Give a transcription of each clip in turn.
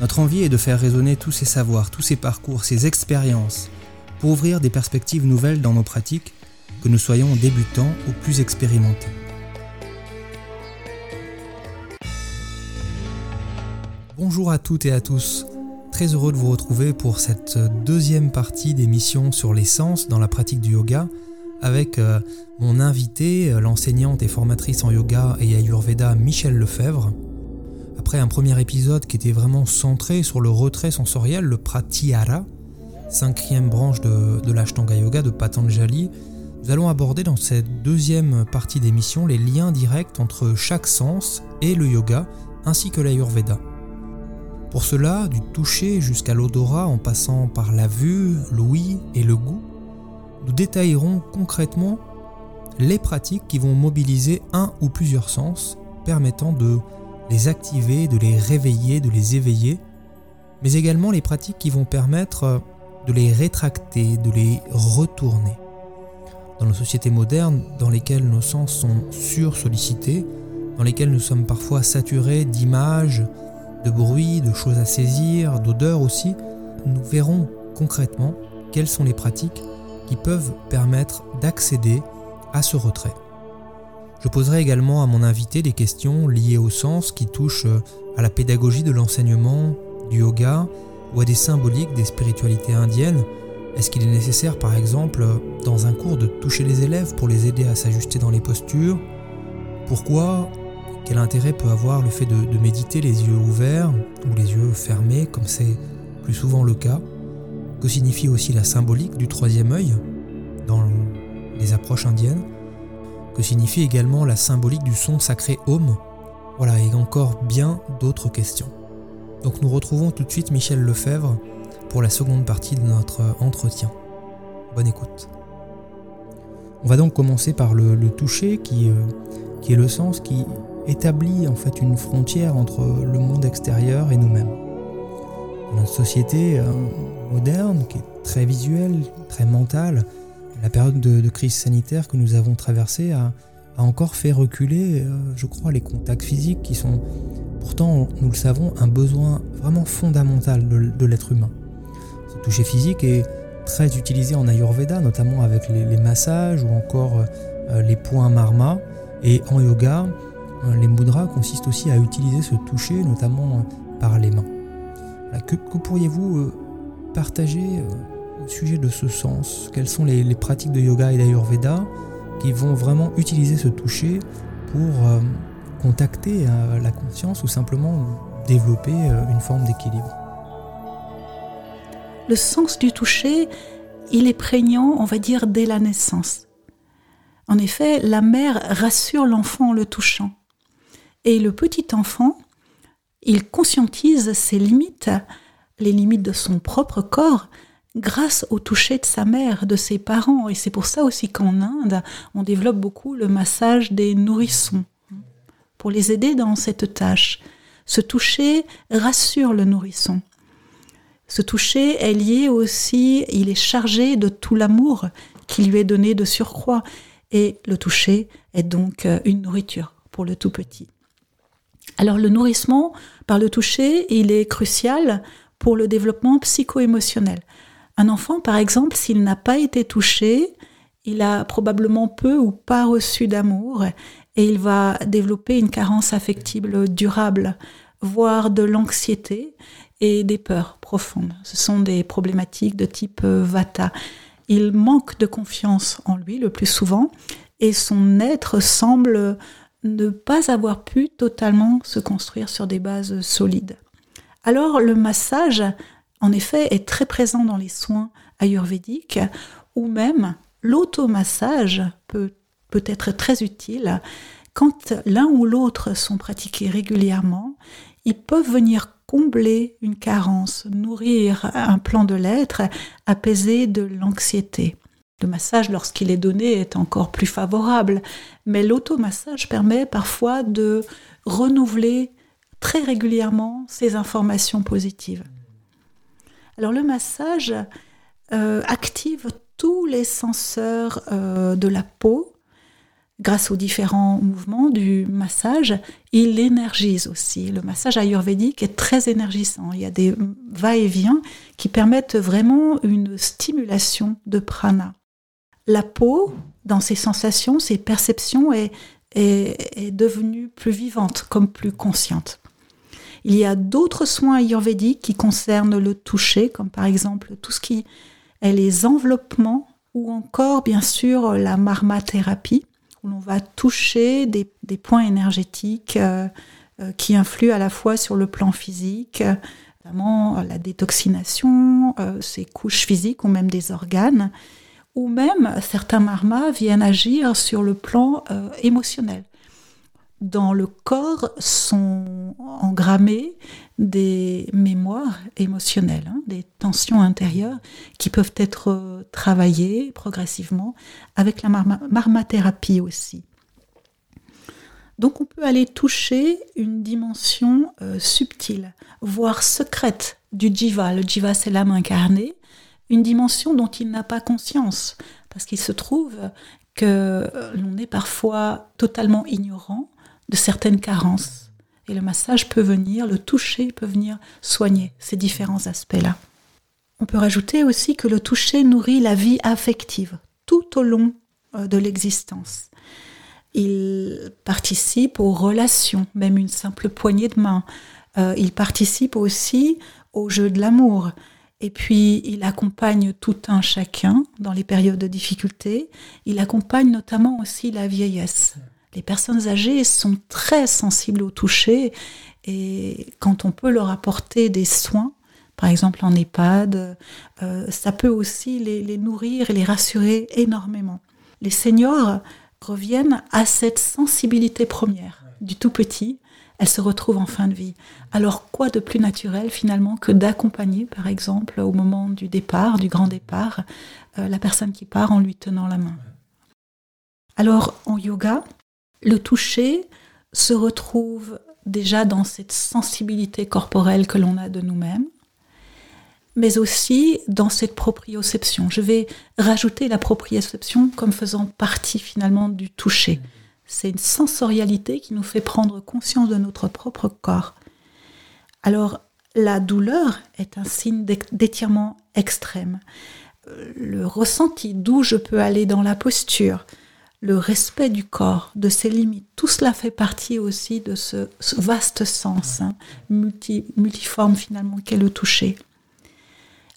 Notre envie est de faire résonner tous ces savoirs, tous ces parcours, ces expériences, pour ouvrir des perspectives nouvelles dans nos pratiques, que nous soyons débutants ou plus expérimentés. Bonjour à toutes et à tous, très heureux de vous retrouver pour cette deuxième partie d'émission sur l'essence dans la pratique du yoga avec euh, mon invité, euh, l'enseignante et formatrice en yoga et ayurveda Michel Lefebvre. Après un premier épisode qui était vraiment centré sur le retrait sensoriel, le pratyahara, cinquième branche de, de l'Ashtanga Yoga de Patanjali, nous allons aborder dans cette deuxième partie d'émission les liens directs entre chaque sens et le yoga, ainsi que l'ayurveda. Pour cela, du toucher jusqu'à l'odorat en passant par la vue, l'ouïe et le goût, nous détaillerons concrètement les pratiques qui vont mobiliser un ou plusieurs sens, permettant de les activer, de les réveiller, de les éveiller, mais également les pratiques qui vont permettre de les rétracter, de les retourner. Dans nos sociétés modernes, dans lesquelles nos sens sont sursollicités, dans lesquelles nous sommes parfois saturés d'images, de bruits, de choses à saisir, d'odeurs aussi, nous verrons concrètement quelles sont les pratiques qui peuvent permettre d'accéder à ce retrait. Je poserai également à mon invité des questions liées au sens qui touchent euh, à la pédagogie de l'enseignement, du yoga ou à des symboliques des spiritualités indiennes. Est-ce qu'il est nécessaire par exemple dans un cours de toucher les élèves pour les aider à s'ajuster dans les postures? Pourquoi? Quel intérêt peut avoir le fait de, de méditer les yeux ouverts ou les yeux fermés comme c'est plus souvent le cas? Que signifie aussi la symbolique du troisième œil dans les approches indiennes? Que signifie également la symbolique du son sacré Om. Voilà, et encore bien d'autres questions. Donc nous retrouvons tout de suite Michel Lefebvre pour la seconde partie de notre entretien. Bonne écoute. On va donc commencer par le, toucher qui, euh, qui est le sens qui établit en fait une frontière entre le monde extérieur et nous-mêmes. Notre société euh, moderne qui est très visuelle, très mentale, la période de, crise sanitaire que nous avons traversée a, encore fait reculer, euh, je crois, les contacts physiques qui sont pourtant, nous le savons, un besoin vraiment fondamental de, l'être humain. Ce toucher physique est très utilisé en Ayurveda, notamment avec les, massages ou encore euh, les points marma. Et en yoga, euh, les mudras consistent aussi à utiliser ce toucher, notamment par les mains. que pourriez-vous partager au sujet de ce sens Quelles sont les, pratiques de yoga et d'ayurveda qui vont vraiment utiliser ce toucher pour euh, contacter euh, la conscience ou simplement développer euh, une forme d'équilibre? Le sens du toucher, il est prégnant, on va dire, dès la naissance. En effet, la mère rassure l'enfant en le touchant. Et le petit enfant, il conscientise ses limites, les limites de son propre corps, grâce au toucher de sa mère, de ses parents. Et c'est pour ça aussi qu'en Inde, on développe beaucoup le massage des nourrissons, pour les aider dans cette tâche. Ce toucher rassure le nourrisson. Ce toucher est lié aussi, il est chargé de tout l'amour qui lui est donné de surcroît. Et le toucher est donc euh, une nourriture pour le tout petit. Alors le nourrissement par le toucher, il est crucial pour le développement psycho-émotionnel. Un enfant, par exemple, s'il n'a pas été touché, il a probablement peu ou pas reçu d'amour et il va développer une carence affective durable, voire de l'anxiété et des peurs profondes. Ce sont des problématiques de type euh, Vata. Il manque de confiance en lui le plus souvent et son être semble ne pas avoir pu totalement se construire sur des bases solides. Alors le massage en effet, est très présent dans les soins ayurvédiques, ou même l'automassage peut, peut être très utile. Quand l'un ou l'autre sont pratiqués régulièrement, ils peuvent venir combler une carence, nourrir un plan de l'être, apaiser de l'anxiété. Le massage, lorsqu'il est donné, est encore plus favorable, mais l'automassage permet parfois de renouveler très régulièrement ces informations positives. Alors le massage euh, active tous les senseurs euh, de la peau grâce aux différents mouvements du massage. Il énergise aussi. Le massage ayurvédique est très énergisant. Il y a des va-et-vient qui permettent vraiment une stimulation de prana. La peau, dans ses sensations, ses perceptions, est, est devenue plus vivante, comme plus consciente. Il y a d'autres soins ayurvédiques qui concernent le toucher, comme par exemple tout ce qui est les enveloppements ou encore bien sûr la marmathérapie, où l'on va toucher des, points énergétiques euh, euh, qui influent à la fois sur le plan physique, notamment la détoxination, euh, ses couches physiques ou même des organes, ou même certains marmas viennent agir sur le plan émotionnel dans le corps sont engrammées des mémoires émotionnelles, hein, des tensions intérieures qui peuvent être euh, travaillées progressivement avec la marmathérapie aussi. Donc on peut aller toucher une dimension euh, subtile, voire secrète du jiva. Le jiva c'est l'âme incarnée, une dimension dont il n'a pas conscience, parce qu'il se trouve que euh, l'on est parfois totalement ignorant de certaines carences. Et le massage peut venir, le toucher peut venir soigner ces différents aspects-là. On peut rajouter aussi que le toucher nourrit la vie affective tout au long euh, de l'existence. Il participe aux relations, même une simple poignée de main. Euh, il participe aussi au jeu de l'amour. Et puis, il accompagne tout un chacun dans les périodes de difficulté. Il accompagne notamment aussi la vieillesse les personnes âgées sont très sensibles au toucher et quand on peut leur apporter des soins, par exemple en EHPAD, euh, ça peut aussi les, nourrir et les rassurer énormément. Les seniors reviennent à cette sensibilité première du tout petit, elle se retrouve en fin de vie. Alors quoi de plus naturel finalement que d'accompagner, par exemple, au moment du départ, du grand départ, euh, la personne qui part en lui tenant la main? Alors en yoga, le toucher se retrouve déjà dans cette sensibilité corporelle que l'on a de nous-mêmes, mais aussi dans cette proprioception. Je vais rajouter la proprioception comme faisant partie finalement du toucher. C'est une sensorialité qui nous fait prendre conscience de notre propre corps. Alors, la douleur est un signe d'étirement extrême. Le ressenti d'où je peux aller dans la posture, le respect du corps, de ses limites, tout cela fait partie aussi de ce, vaste sens hein, multiforme finalement qu'est le toucher.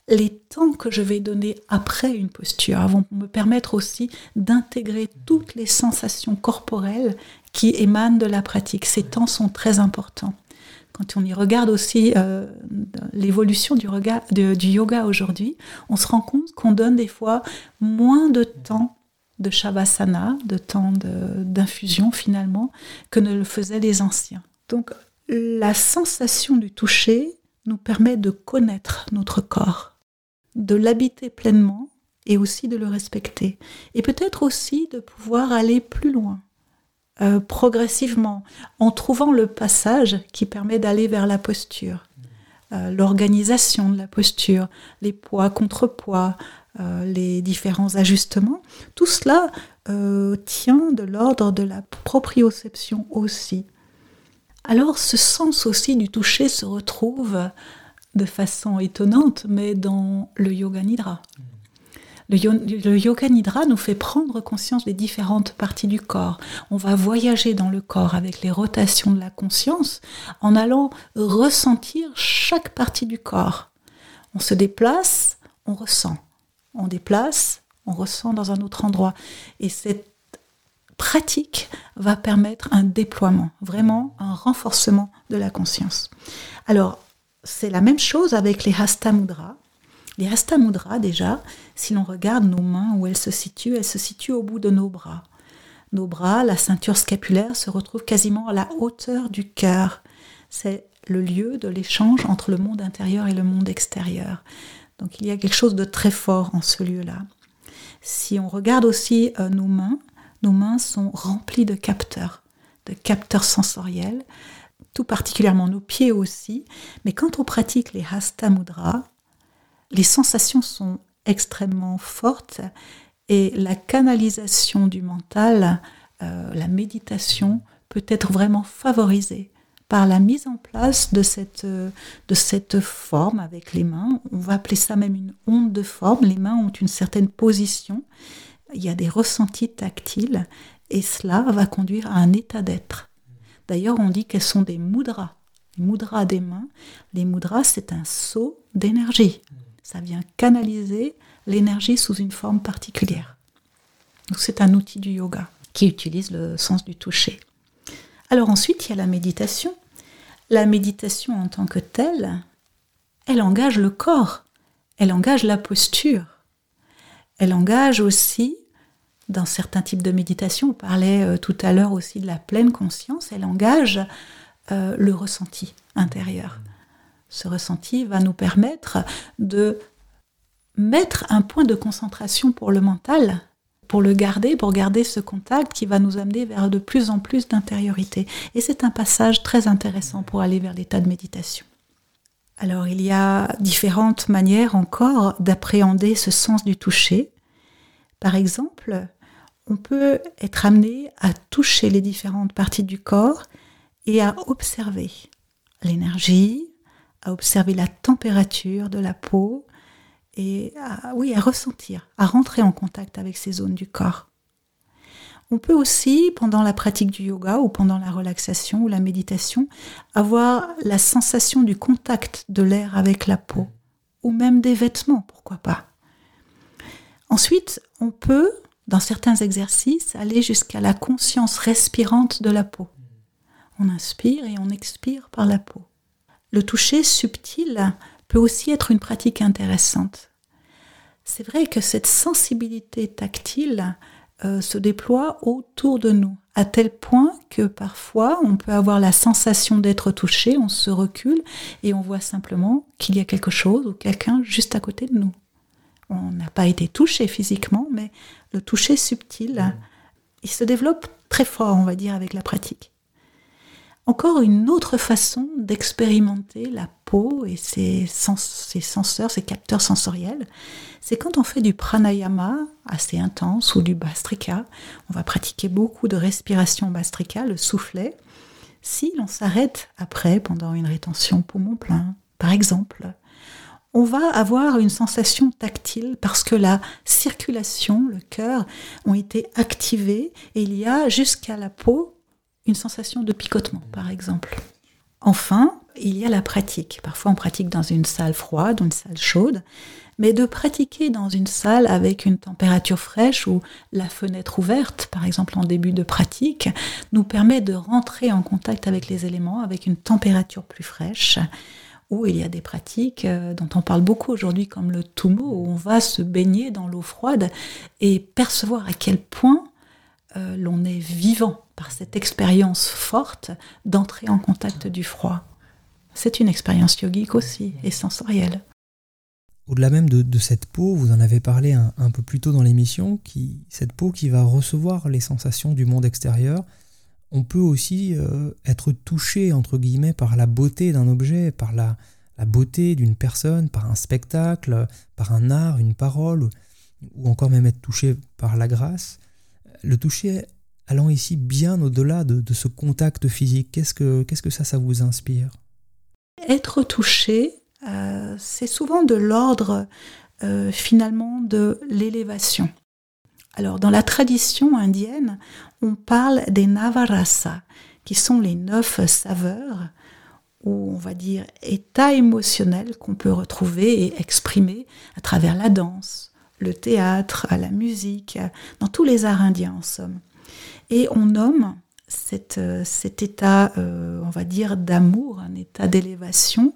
Les temps que je vais donner après une posture vont me permettre aussi d'intégrer toutes les sensations corporelles qui émanent de la pratique. Ces temps sont très importants. Quand on y regarde aussi euh, l'évolution du, du yoga aujourd'hui, on se rend compte qu'on donne des fois moins de temps de Shavasana, de temps d'infusion finalement, que ne le faisaient les anciens. Donc la sensation du toucher nous permet de connaître notre corps, de l'habiter pleinement et aussi de le respecter. Et peut-être aussi de pouvoir aller plus loin, euh, progressivement, en trouvant le passage qui permet d'aller vers la posture, euh, l'organisation de la posture, les poids contre poids, euh, les différents ajustements, tout cela euh, tient de l'ordre de la proprioception aussi. Alors ce sens aussi du toucher se retrouve de façon étonnante, mais dans le yoga nidra. Le, yoga nidra nous fait prendre conscience des différentes parties du corps. On va voyager dans le corps avec les rotations de la conscience en allant ressentir chaque partie du corps. On se déplace, on ressent on déplace, on ressent dans un autre endroit. Et cette pratique va permettre un déploiement, vraiment un renforcement de la conscience. Alors, c'est la même chose avec les Hasta Mudra. Les Hasta Mudra, déjà, si l'on regarde nos mains où elles se situent, elles se situent au bout de nos bras. Nos bras, la ceinture scapulaire se retrouve quasiment à la hauteur du cœur. c'est le lieu de l'échange entre le monde intérieur et le monde extérieur. Donc il y a quelque chose de très fort en ce lieu-là. Si on regarde aussi euh, nos mains, nos mains sont remplies de capteurs, de capteurs sensoriels, tout particulièrement nos pieds aussi. Mais quand on pratique les Hasta Mudra, les sensations sont extrêmement fortes et la canalisation du mental, euh, la méditation peut être vraiment favorisée par la mise en place de cette, euh, de cette forme avec les mains. On va appeler ça même une onde de forme. Les mains ont une certaine position. Il y a des ressentis tactiles et cela va conduire à un état d'être. D'ailleurs, on dit qu'elles sont des mudras. Les mudras des mains. Les mudras, c'est un saut d'énergie. Ça vient canaliser l'énergie sous une forme particulière. Donc c'est un outil du yoga qui utilise le sens du toucher. Alors ensuite, il y a la méditation. La méditation en tant que telle, elle engage le corps, elle engage la posture, elle engage aussi, dans certains types de méditation, on parlait euh, tout à l'heure aussi de la pleine conscience, elle engage euh, le ressenti intérieur. Ce ressenti va nous permettre de mettre un point de concentration pour le mental, pour le garder, pour garder ce contact qui va nous amener vers de plus en plus d'intériorité. Et c'est un passage très intéressant pour aller vers l'état de méditation. Alors il y a différentes manières encore d'appréhender ce sens du toucher. Par exemple, on peut être amené à toucher les différentes parties du corps et à observer l'énergie, à observer la température de la peau, et à, oui, à ressentir, à rentrer en contact avec ces zones du corps. On peut aussi, pendant la pratique du yoga ou pendant la relaxation ou la méditation, avoir la sensation du contact de l'air avec la peau, ou même des vêtements, pourquoi pas. Ensuite, on peut, dans certains exercices, aller jusqu'à la conscience respirante de la peau. On inspire et on expire par la peau. Le toucher subtil peut aussi être une pratique intéressante. C'est vrai que cette sensibilité tactile euh, se déploie autour de nous, à tel point que parfois on peut avoir la sensation d'être touché, on se recule et on voit simplement qu'il y a quelque chose ou quelqu'un juste à côté de nous. On n'a pas été touché physiquement, mais le toucher subtil, il se développe très fort, on va dire, avec la pratique. Encore une autre façon d'expérimenter la peau et ses, senseurs, ses capteurs sensoriels, c'est quand on fait du pranayama assez intense ou du bastrika. On va pratiquer beaucoup de respiration bastrika, le soufflet. Si l'on s'arrête après pendant une rétention poumon plein, par exemple, on va avoir une sensation tactile parce que la circulation, le cœur ont été activés et il y a jusqu'à la peau une sensation de picotement, par exemple. Enfin, il y a la pratique. Parfois, on pratique dans une salle froide ou une salle chaude, mais de pratiquer dans une salle avec une température fraîche ou la fenêtre ouverte, par exemple en début de pratique, nous permet de rentrer en contact avec les éléments avec une température plus fraîche. Ou il y a des pratiques euh, dont on parle beaucoup aujourd'hui comme le tumo, où on va se baigner dans l'eau froide et percevoir à quel point euh, l'on est vivant par cette expérience forte d'entrer en contact du froid. C'est une expérience yogique aussi et sensorielle. Au-delà même de, cette peau, vous en avez parlé un, peu plus tôt dans l'émission, qui, cette peau qui va recevoir les sensations du monde extérieur, on peut aussi euh, être touché, entre guillemets, par la beauté d'un objet, par la, la beauté d'une personne, par un spectacle, par un art, une parole, ou encore même être touché par la grâce. Le toucher allant ici bien au-delà de, ce contact physique, qu'est-ce que, que ça, ça vous inspire? Être touché, euh, c'est souvent de l'ordre euh, finalement de l'élévation. Alors dans la tradition indienne, on parle des navarasa, qui sont les neuf saveurs ou on va dire états émotionnels qu'on peut retrouver et exprimer à travers la danse, le théâtre, la musique, dans tous les arts indiens en somme. Et on nomme euh, cet état, euh, on va dire, d'amour, un état d'élévation,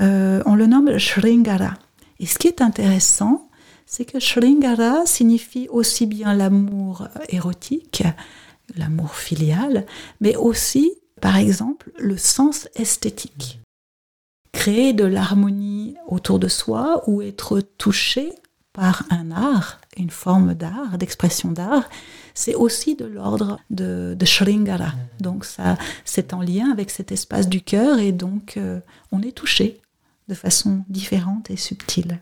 euh, on le nomme Shringara. Et ce qui est intéressant, c'est que Shringara signifie aussi bien l'amour érotique, l'amour filial, mais aussi par exemple, le sens esthétique. Créer de l'harmonie autour de soi ou être touché par un art, une forme d'art, d'expression d'art, c'est aussi de l'ordre de, de Shringara. Donc ça, c'est en lien avec cet espace du cœur et donc euh, on est touché de façon différente et subtile.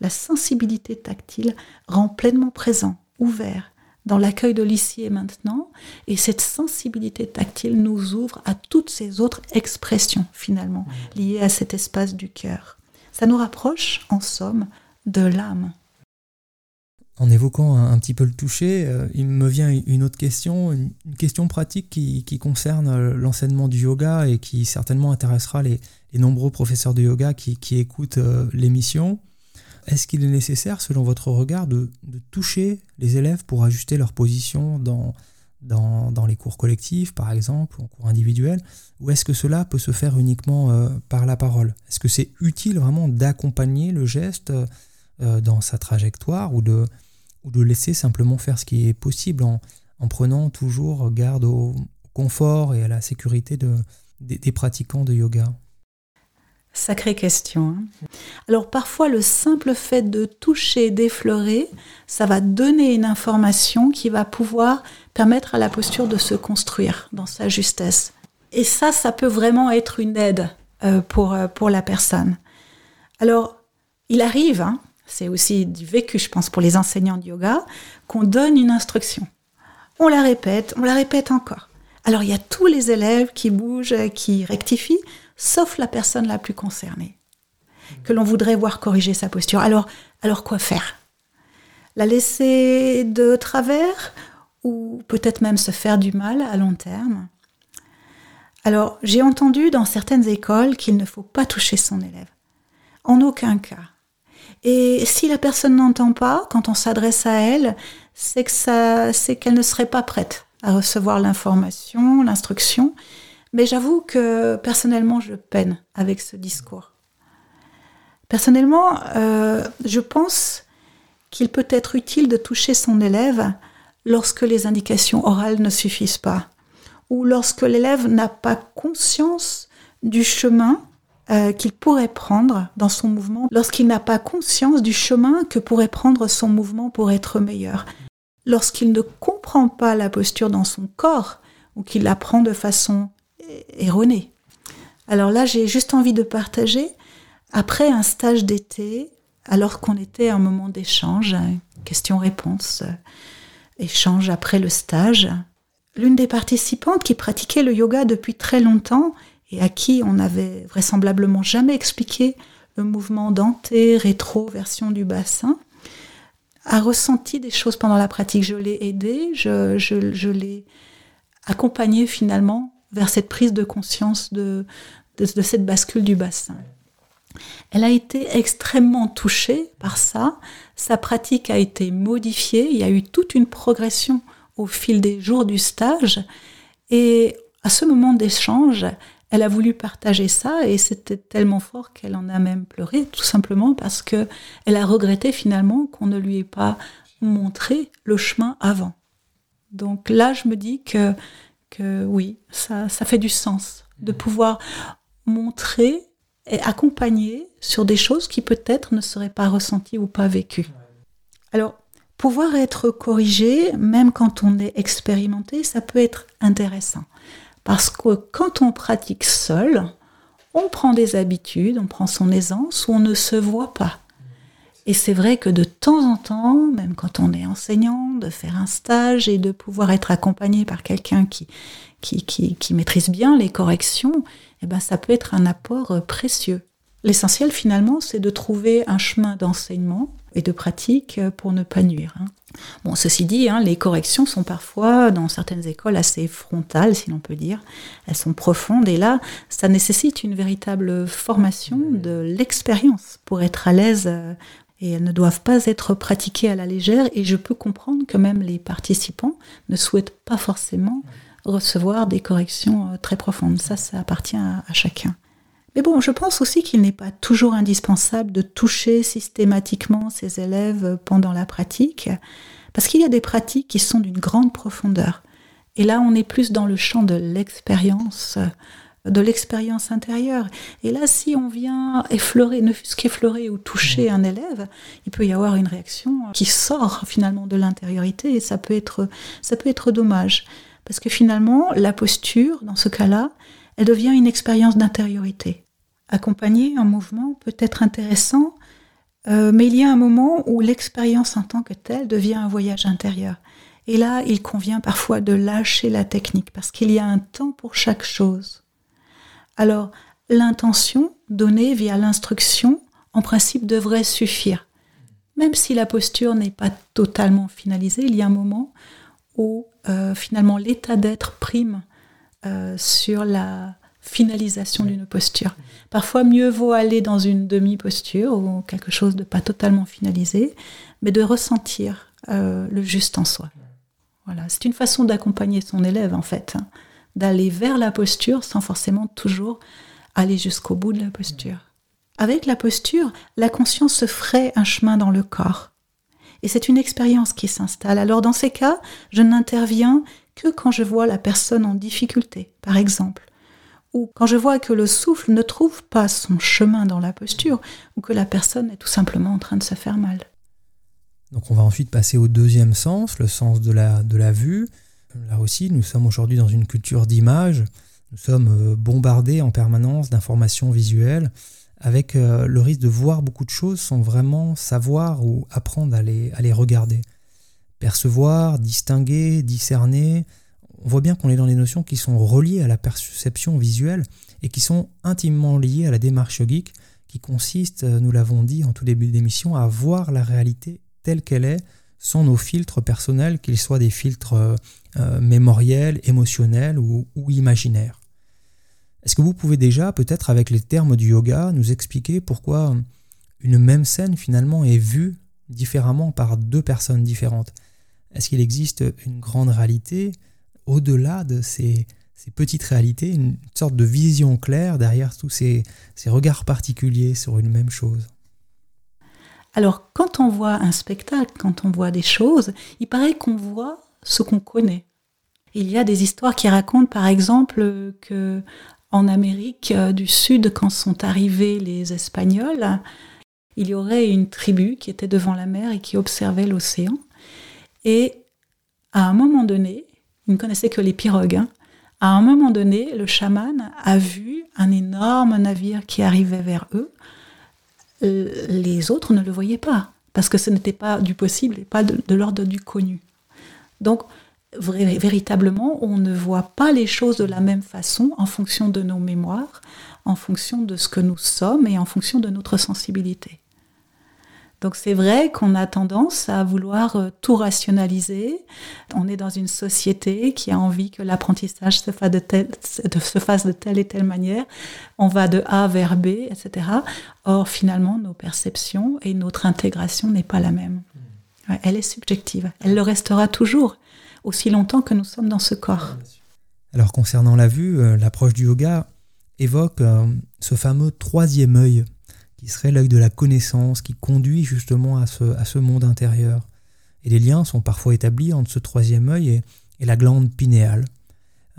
La sensibilité tactile rend pleinement présent, ouvert, dans l'accueil de l'ici et maintenant, et cette sensibilité tactile nous ouvre à toutes ces autres expressions finalement liées à cet espace du cœur. Ça nous rapproche, en somme, de l'âme. En évoquant un, petit peu le toucher, euh, il me vient une autre question, une, question pratique qui, concerne euh, l'enseignement du yoga et qui certainement intéressera les, nombreux professeurs de yoga qui, écoutent euh, l'émission. Est-ce qu'il est nécessaire, selon votre regard, de, toucher les élèves pour ajuster leur position dans, dans, les cours collectifs, par exemple, ou en cours individuels Ou est-ce que cela peut se faire uniquement par la parole? Est-ce que c'est utile vraiment d'accompagner le geste dans sa trajectoire ou de, ou de laisser simplement faire ce qui est possible en, en prenant toujours garde au confort et à la sécurité de, des, pratiquants de yoga Sacrée question. Hein. Alors parfois le simple fait de toucher, d'effleurer, ça va donner une information qui va pouvoir permettre à la posture de se construire dans sa justesse. Et ça, ça peut vraiment être une aide euh, pour, euh, pour la personne. Alors, il arrive hein, c'est aussi du vécu, je pense, pour les enseignants de yoga, qu'on donne une instruction. On la répète, on la répète encore. Alors il y a tous les élèves qui bougent, qui rectifient, sauf la personne la plus concernée, que l'on voudrait voir corriger sa posture. Alors, alors quoi faire? La laisser de travers ou peut-être même se faire du mal à long terme? Alors j'ai entendu dans certaines écoles qu'il ne faut pas toucher son élève. En aucun cas. Et si la personne n'entend pas, quand on s'adresse à elle, c'est que c'est qu'elle ne serait pas prête à recevoir l'information, l'instruction. Mais j'avoue que personnellement, je peine avec ce discours. Personnellement, euh, je pense qu'il peut être utile de toucher son élève lorsque les indications orales ne suffisent pas, ou lorsque l'élève n'a pas conscience du chemin euh, qu'il pourrait prendre dans son mouvement lorsqu'il n'a pas conscience du chemin que pourrait prendre son mouvement pour être meilleur. Lorsqu'il ne comprend pas la posture dans son corps ou qu'il la prend de façon erronée. Alors là, j'ai juste envie de partager, après un stage d'été, alors qu'on était à un moment d'échange, question-réponse, échange après le stage, l'une des participantes qui pratiquait le yoga depuis très longtemps et à qui on n'avait vraisemblablement jamais expliqué le mouvement denté, rétro, version du bassin, a ressenti des choses pendant la pratique. Je l'ai aidé, je, l'ai accompagné finalement vers cette prise de conscience de, cette bascule du bassin. Elle a été extrêmement touchée par ça, sa pratique a été modifiée, il y a eu toute une progression au fil des jours du stage, et à ce moment d'échange, elle a voulu partager ça et c'était tellement fort qu'elle en a même pleuré, tout simplement parce que elle a regretté finalement qu'on ne lui ait pas montré le chemin avant. Donc là, je me dis que, que oui, ça, ça fait du sens de pouvoir montrer et accompagner sur des choses qui peut-être ne seraient pas ressenties ou pas vécues. Alors, pouvoir être corrigé, même quand on est expérimenté, ça peut être intéressant. Parce que quand on pratique seul, on prend des habitudes, on prend son aisance où on ne se voit pas. Et c'est vrai que de temps en temps, même quand on est enseignant, de faire un stage et de pouvoir être accompagné par quelqu'un qui, qui, qui, maîtrise bien les corrections, eh ben, ça peut être un apport euh, précieux. L'essentiel finalement, c'est de trouver un chemin d'enseignement et de pratique euh, pour ne pas nuire. Hein. Bon, ceci dit, hein, les corrections sont parfois, dans certaines écoles, assez frontales, si l'on peut dire. Elles sont profondes et là, ça nécessite une véritable formation de l'expérience pour être à l'aise euh, et elles ne doivent pas être pratiquées à la légère et je peux comprendre que même les participants ne souhaitent pas forcément recevoir des corrections euh, très profondes. Ça, ça appartient à chacun. Mais bon, je pense aussi qu'il n'est pas toujours indispensable de toucher systématiquement ses élèves pendant la pratique, parce qu'il y a des pratiques qui sont d'une grande profondeur. Et là, on est plus dans le champ de l'expérience, de l'expérience intérieure. Et là, si on vient effleurer, ne fût-ce qu'effleurer ou toucher un élève, il peut y avoir une réaction qui sort finalement de l'intériorité et ça peut être, ça peut être dommage. Parce que finalement, la posture, dans ce cas-là, elle devient une expérience d'intériorité. Accompagner un mouvement peut être intéressant, euh, mais il y a un moment où l'expérience en tant que telle devient un voyage intérieur. Et là, il convient parfois de lâcher la technique, parce qu'il y a un temps pour chaque chose. Alors, l'intention donnée via l'instruction, en principe, devrait suffire. Même si la posture n'est pas totalement finalisée, il y a un moment où euh, finalement l'état d'être prime euh, sur la finalisation d'une posture. Parfois, mieux vaut aller dans une demi-posture ou quelque chose de pas totalement finalisé, mais de ressentir euh, le juste en soi. Voilà, c'est une façon d'accompagner son élève en fait, hein, d'aller vers la posture sans forcément toujours aller jusqu'au bout de la posture. Avec la posture, la conscience se ferait un chemin dans le corps. Et c'est une expérience qui s'installe. Alors dans ces cas, je n'interviens que quand je vois la personne en difficulté, par exemple, ou quand je vois que le souffle ne trouve pas son chemin dans la posture, ou que la personne est tout simplement en train de se faire mal. Donc on va ensuite passer au deuxième sens, le sens de la, de la vue. Là aussi, nous sommes aujourd'hui dans une culture d'image. Nous sommes euh, bombardés en permanence d'informations visuelles avec euh, le risque de voir beaucoup de choses sans vraiment savoir ou apprendre à les, à les regarder. Percevoir, distinguer, discerner, on voit bien qu'on est dans des notions qui sont reliées à la perception visuelle et qui sont intimement liées à la démarche yogique qui consiste, euh, nous l'avons dit en tout début d'émission, à voir la réalité telle qu'elle est sans nos filtres personnels, qu'ils soient des filtres euh, mémoriels, émotionnels ou imaginaires. Est-ce que vous pouvez déjà, peut-être avec les termes du yoga, nous expliquer pourquoi une même scène finalement est vue différemment par deux personnes différentes? Est-ce qu'il existe une grande réalité? Au-delà de ces, petites réalités, une sorte de vision claire derrière tous ces, ces regards particuliers sur une même chose alors, quand on voit un spectacle, quand on voit des choses, il paraît qu'on voit ce qu'on connaît. Il y a des histoires qui racontent, par exemple, que en Amérique euh, du Sud, quand sont arrivés les Espagnols, il y aurait une tribu qui était devant la mer et qui observait l'océan. Et à un moment donné, ils ne connaissaient que les pirogues. Hein, à un moment donné, le chaman a vu un énorme navire qui arrivait vers eux. Euh, les autres ne le voyaient pas, parce que ce n'était pas du possible et pas de, de l'ordre du connu. Donc, véritablement, on ne voit pas les choses de la même façon en fonction de nos mémoires, en fonction de ce que nous sommes et en fonction de notre sensibilité. Donc c'est vrai qu'on a tendance à vouloir euh, tout rationaliser. On est dans une société qui a envie que l'apprentissage se, fasse de telle et telle manière. On va de A vers B, etc. Or finalement, nos perceptions et notre intégration n'est pas la même. Elle est subjective. Elle le restera toujours aussi longtemps que nous sommes dans ce corps. Alors concernant la vue, euh, l'approche du yoga évoque euh, ce fameux troisième œil, qui serait l'œil de la connaissance, qui conduit justement à ce, à ce monde intérieur. Et les liens sont parfois établis entre ce troisième œil et, la glande pinéale.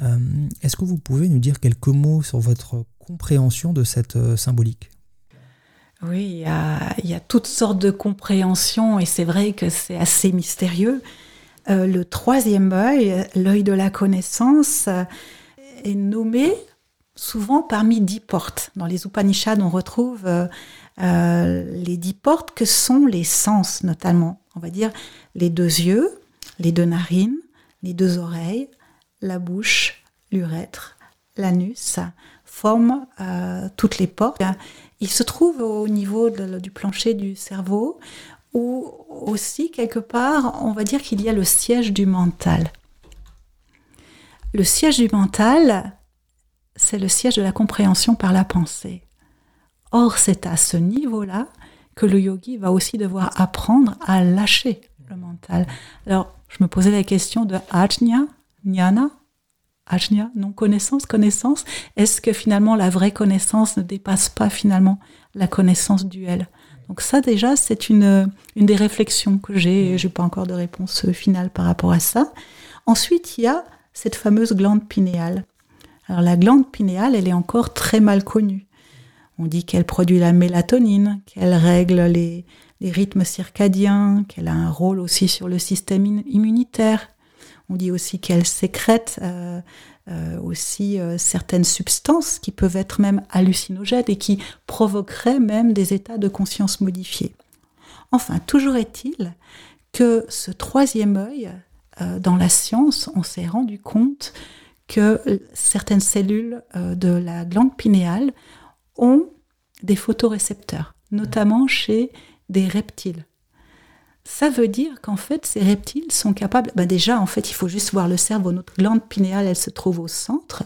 Euh, est-ce que vous pouvez nous dire quelques mots sur votre compréhension de cette symbolique? Oui, il y, a, toutes sortes de compréhensions et c'est vrai que c'est assez mystérieux. Euh, le troisième œil, l'œil de la connaissance, euh, est nommé souvent parmi dix portes. Dans les Upanishads, on retrouve euh, les dix portes que sont les sens, notamment. On va dire les deux yeux, les deux narines, les deux oreilles, la bouche, l'urètre, l'anus, forment toutes les portes. Il se trouve au niveau du plancher du cerveau ou aussi quelque part, on va dire qu'il y a le siège du mental. Le siège du mental, c'est le siège de la compréhension par la pensée. Or, c'est à ce niveau-là que le yogi va aussi devoir apprendre à lâcher le mental. Alors, je me posais la question de ajna, jnana, ajna, non connaissance, connaissance. Est-ce que finalement la vraie connaissance ne dépasse pas finalement la connaissance duelle donc ça déjà, c'est une, une des réflexions que j'ai. Je n'ai pas encore de réponse finale par rapport à ça. Ensuite, il y a cette fameuse glande pinéale. Alors la glande pinéale, elle est encore très mal connue. On dit qu'elle produit la mélatonine, qu'elle règle les, rythmes circadiens, qu'elle a un rôle aussi sur le système immunitaire. On dit aussi qu'elle sécrète euh, euh, aussi euh, certaines substances qui peuvent être même hallucinogènes et qui provoqueraient même des états de conscience modifiés. Enfin, toujours est-il que ce troisième œil, dans la science, on s'est rendu compte que certaines cellules de la glande pinéale ont des photorécepteurs, notamment chez des reptiles. Ça veut dire qu'en fait, ces reptiles sont capables. Ben déjà, en fait, il faut juste voir le cerveau. Notre glande pinéale, elle se trouve au centre.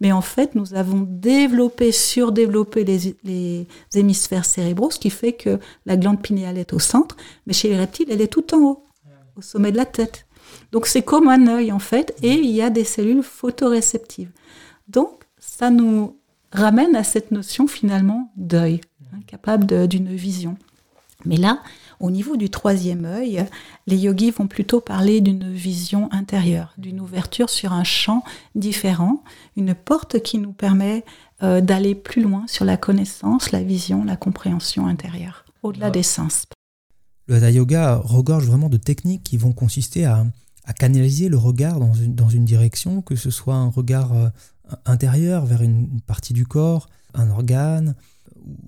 Mais en fait, nous avons développé, surdéveloppé les, les hémisphères cérébraux, ce qui fait que la glande pinéale est au centre. Mais chez les reptiles, elle est tout en haut, au sommet de la tête. Donc, c'est comme un œil, en fait. Et il y a des cellules photoréceptives. Donc, ça nous ramène à cette notion finalement d'œil, hein, capable d'une vision. Mais là, au niveau du troisième œil, les yogis vont plutôt parler d'une vision intérieure, d'une ouverture sur un champ différent, une porte qui nous permet euh, d'aller plus loin sur la connaissance, la vision, la compréhension intérieure, au-delà des sens. Le Hatha Yoga regorge vraiment de techniques qui vont consister à, canaliser le regard dans une, dans une, direction, que ce soit un regard euh, intérieur vers une, partie du corps, un organe,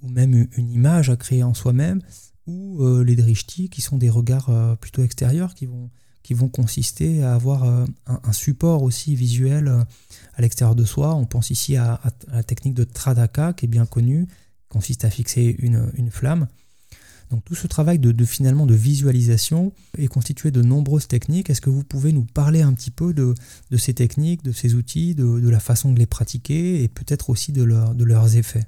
ou même une image à créer en soi-même, ou euh, les drishti qui sont des regards euh, plutôt extérieurs qui vont, qui vont consister à avoir un, support aussi visuel à l'extérieur de soi. On pense ici à, la technique de Tradaka qui est bien connue, consiste à fixer une, une flamme. Donc tout ce travail de, finalement de visualisation est constitué de nombreuses techniques. Est-ce que vous pouvez nous parler un petit peu de, ces techniques, de ces outils, de, la façon de les pratiquer et peut-être aussi de, leur, de leurs effets?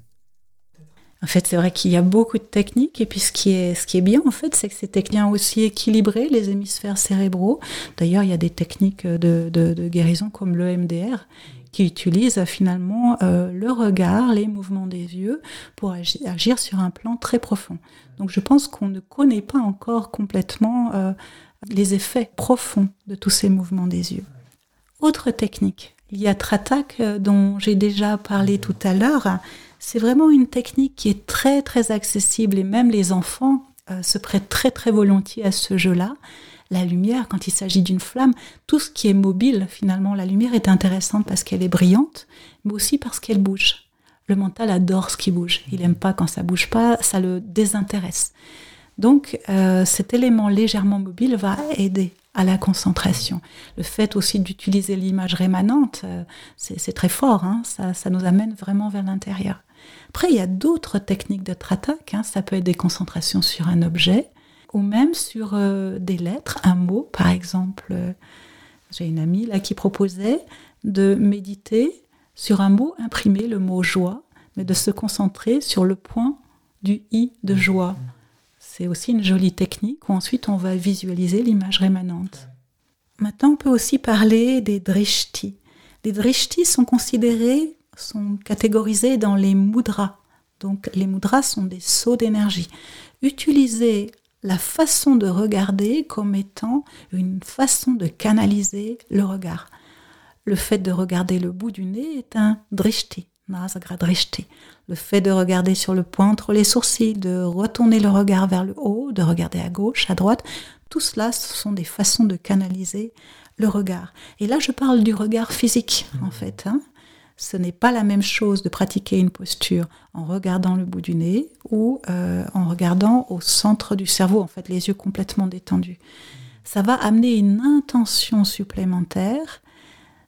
En fait, c'est vrai qu'il y a beaucoup de techniques, et puis ce qui est, bien, en fait, c'est que ces techniques ont aussi équilibré les hémisphères cérébraux. D'ailleurs, il y a des techniques de, guérison comme le MDR qui utilisent finalement euh, le regard, les mouvements des yeux pour agir, sur un plan très profond. Donc je pense qu'on ne connaît pas encore complètement euh, les effets profonds de tous ces mouvements des yeux. Autre technique, il euh, dont j'ai déjà parlé tout à l'heure c'est vraiment une technique qui est très très accessible et même les enfants euh, se prêtent très très volontiers à ce jeu-là. La lumière, quand il s'agit d'une flamme, tout ce qui est mobile, finalement, la lumière est intéressante parce qu'elle est brillante, mais aussi parce qu'elle bouge. Le mental adore ce qui bouge. Il n'aime pas quand ça bouge pas, ça le désintéresse. Donc, euh, cet élément légèrement mobile va aider à la concentration. Le fait aussi d'utiliser l'image rémanente, euh, c'est très fort, hein. ça, nous amène vraiment vers l'intérieur. Après, il y a d'autres techniques de tratak. Hein. Ça peut être des concentrations sur un objet ou même sur euh, des lettres, un mot. Par exemple, euh, j'ai une amie là qui proposait de méditer sur un mot imprimé, le mot joie, mais de se concentrer sur le point du i de joie. C'est aussi une jolie technique où ensuite on va visualiser l'image rémanente. Maintenant, on peut aussi parler des drishti. Les drishti sont considérés sont catégorisés dans les mudras. Donc les mudras sont des sauts d'énergie. Utiliser la façon de regarder comme étant une façon de canaliser le regard. Le fait de regarder le bout du nez est un drishti, nasagra drishti. Le fait de regarder sur le point entre les sourcils, de retourner le regard vers le haut, de regarder à gauche, à droite, tout cela, ce sont des façons de canaliser le regard. Et là, je parle du regard physique, en fait. Hein ce n'est pas la même chose de pratiquer une posture en regardant le bout du nez ou euh, en regardant au centre du cerveau, en fait, les yeux complètement détendus. Ça va amener une intention supplémentaire.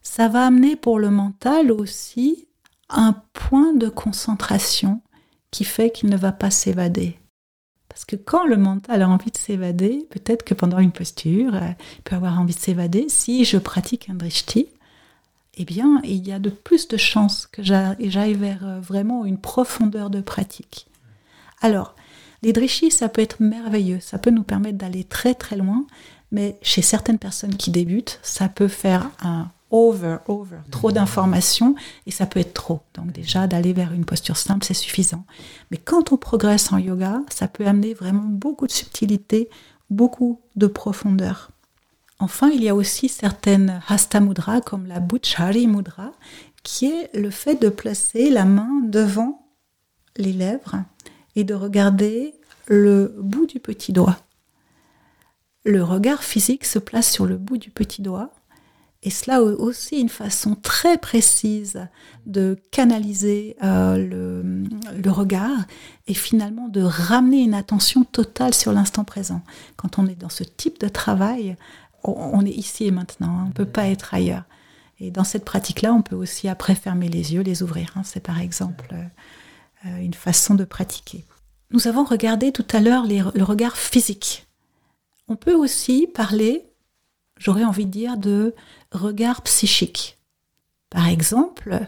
Ça va amener pour le mental aussi un point de concentration qui fait qu'il ne va pas s'évader. Parce que quand le mental a envie de s'évader, peut-être que pendant une posture, euh, il peut avoir envie de s'évader. Si je pratique un drishti, eh bien, il y a de plus de chances que j'aille vers euh, vraiment une profondeur de pratique. Alors, les drishis, ça peut être merveilleux, ça peut nous permettre d'aller très très loin, mais chez certaines personnes qui débutent, ça peut faire un over, over, trop d'informations et ça peut être trop. Donc déjà, d'aller vers une posture simple, c'est suffisant. Mais quand on progresse en yoga, ça peut amener vraiment beaucoup de subtilité, beaucoup de profondeur. Enfin, il y a aussi certaines hasta mudra comme la buchari mudra qui est le fait de placer la main devant les lèvres et de regarder le bout du petit doigt. Le regard physique se place sur le bout du petit doigt et cela aussi une façon très précise de canaliser euh, le, regard et finalement de ramener une attention totale sur l'instant présent. Quand on est dans ce type de travail, on, est ici et maintenant, on ne peut pas être ailleurs. Et dans cette pratique-là, on peut aussi après fermer les yeux, les ouvrir. Hein. C'est par exemple euh, une façon de pratiquer. Nous avons regardé tout à l'heure le regard physique. On peut aussi parler j'aurais envie de dire, de regard psychique. Par exemple,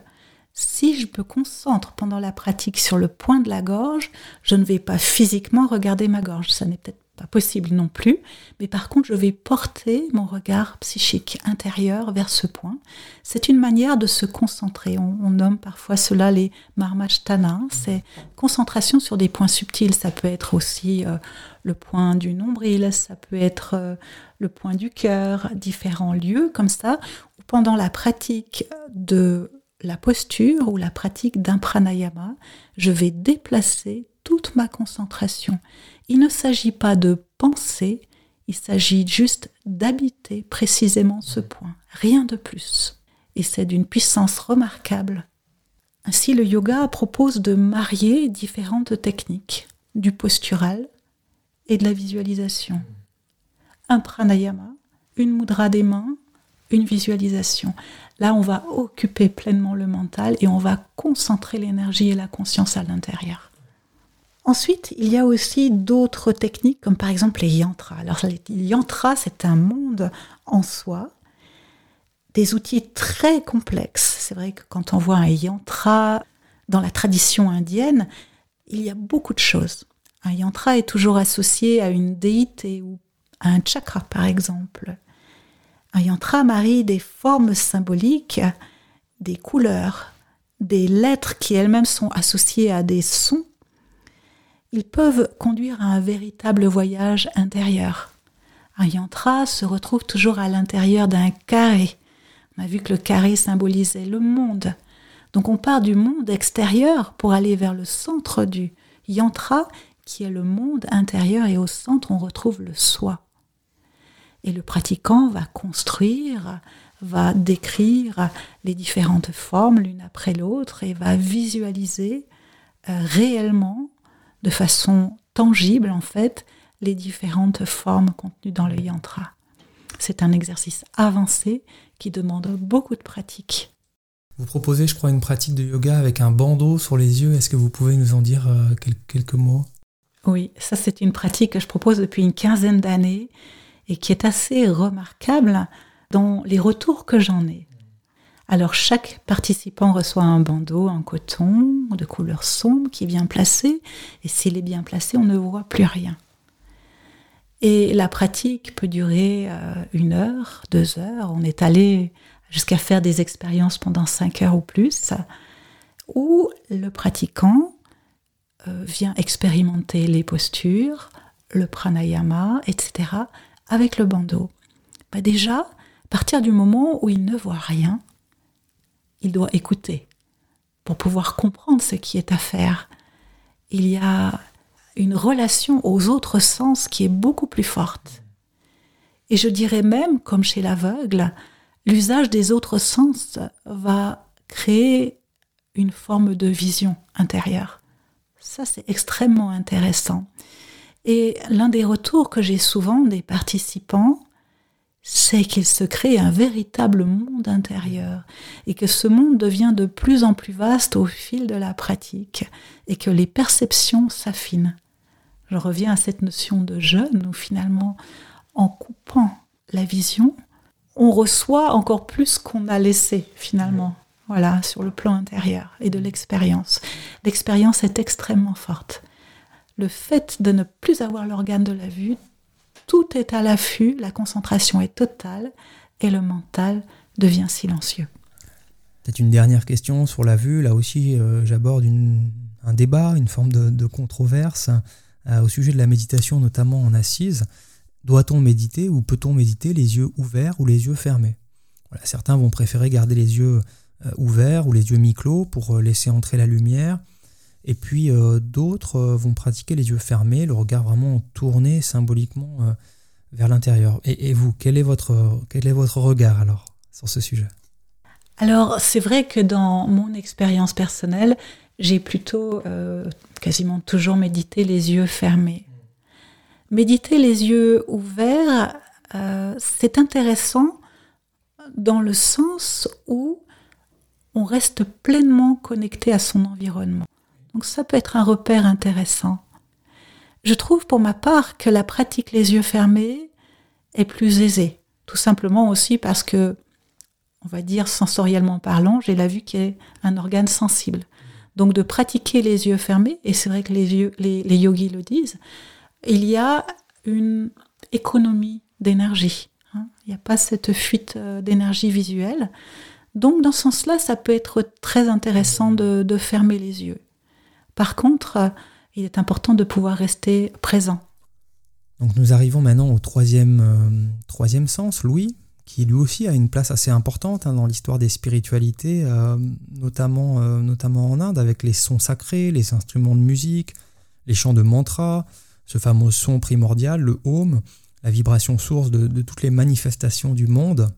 si je me concentre pendant la pratique sur le point de la gorge, je ne vais pas physiquement regarder ma gorge. Ça n'est peut-être pas possible non plus, mais par contre, je vais porter mon regard psychique intérieur vers ce point. C'est une manière de se concentrer. On, nomme parfois cela les marmachtanas. C'est concentration sur des points subtils. Ça peut être aussi euh, le point du nombril, ça peut être euh, le point du cœur, différents lieux comme ça, pendant la pratique de la posture ou la pratique d'un pranayama, je vais déplacer toute ma concentration. Il ne s'agit pas de penser, il s'agit juste d'habiter précisément ce point, rien de plus. Et c'est d'une puissance remarquable. Ainsi, le yoga propose de marier différentes techniques, du postural, et de la visualisation. Un pranayama, une mudra des mains, une visualisation. Là, on va occuper pleinement le mental et on va concentrer l'énergie et la conscience à l'intérieur. Ensuite, il y a aussi d'autres techniques, comme par exemple les yantras. Alors, les yantras, c'est un monde en soi, des outils très complexes. C'est vrai que quand on voit un yantra dans la tradition indienne, il y a beaucoup de choses. Un yantra est toujours associé à une déité ou à un chakra, par exemple. Un yantra marie des formes symboliques, des couleurs, des lettres qui elles-mêmes sont associées à des sons. Ils peuvent conduire à un véritable voyage intérieur. Un yantra se retrouve toujours à l'intérieur d'un carré. On a vu que le carré symbolisait le monde. Donc on part du monde extérieur pour aller vers le centre du yantra qui est le monde intérieur et au centre on retrouve le soi. Et le pratiquant va construire, va décrire les différentes formes l'une après l'autre et va visualiser euh, réellement, de façon tangible en fait, les différentes formes contenues dans le yantra. C'est un exercice avancé qui demande beaucoup de pratique. Vous proposez, je crois, une pratique de yoga avec un bandeau sur les yeux. Est-ce que vous pouvez nous en dire euh, quelques mots? Oui, ça c'est une pratique que je propose depuis une quinzaine d'années et qui est assez remarquable dans les retours que j'en ai. Alors chaque participant reçoit un bandeau en coton de couleur sombre qui est bien placé et s'il est bien placé, on ne voit plus rien. Et la pratique peut durer euh, une heure, deux heures. On est allé jusqu'à faire des expériences pendant cinq heures ou plus, où le pratiquant euh, vient expérimenter les postures, le pranayama, etc., avec le bandeau. Bah déjà, partir du moment où il ne voit rien, il doit écouter pour pouvoir comprendre ce qui est à faire. Il y a une relation aux autres sens qui est beaucoup plus forte. Et je dirais même, comme chez l'aveugle, l'usage des autres sens va créer une forme de vision intérieure. Ça, c'est extrêmement intéressant. Et l'un des retours que j'ai souvent des participants, c'est qu'il se crée un véritable monde intérieur et que ce monde devient de plus en plus vaste au fil de la pratique et que les perceptions s'affinent. Je reviens à cette notion de jeûne où finalement, en coupant la vision, on reçoit encore plus qu'on a laissé finalement voilà, sur le plan intérieur et de l'expérience. L'expérience est extrêmement forte. Le fait de ne plus avoir l'organe de la vue, tout est à l'affût, la concentration est totale et le mental devient silencieux. Peut-être une dernière question sur la vue. Là aussi, euh, j'aborde un débat, une forme de, controverse euh, au sujet de la méditation, notamment en assise. Doit-on méditer ou peut-on méditer les yeux ouverts ou les yeux fermés? Certains vont préférer garder les yeux euh, ouverts ou les yeux mi-clos pour laisser entrer la lumière. Et puis euh, d'autres vont pratiquer les yeux fermés, le regard vraiment tourné symboliquement vers l'intérieur. Et, vous, quel est, votre, quel est votre regard alors sur ce sujet? Alors c'est vrai que dans mon expérience personnelle, j'ai plutôt quasiment toujours médité les yeux fermés. Méditer les yeux ouverts, c'est intéressant dans le sens où on reste pleinement connecté à son environnement. Donc ça peut être un repère intéressant. Je trouve pour ma part que la pratique les yeux fermés est plus aisée, tout simplement aussi parce que, on va dire sensoriellement parlant, j'ai la vue qui est un organe sensible. Donc de pratiquer les yeux fermés, et c'est vrai que les, yogis le disent, il y a une économie d'énergie. Hein. Il n'y a pas cette fuite euh, d'énergie visuelle. Donc dans ce sens-là, ça peut être très intéressant de, fermer les yeux. Par contre, il est important de pouvoir rester présent. Donc nous arrivons maintenant au troisième, euh, troisième sens, Louis, qui lui aussi a une place assez importante hein, dans l'histoire des spiritualités, euh, notamment, euh, notamment en Inde, avec les sons sacrés, les instruments de musique, les chants de mantra, ce fameux son primordial, le home, la vibration source de toutes les manifestations du monde.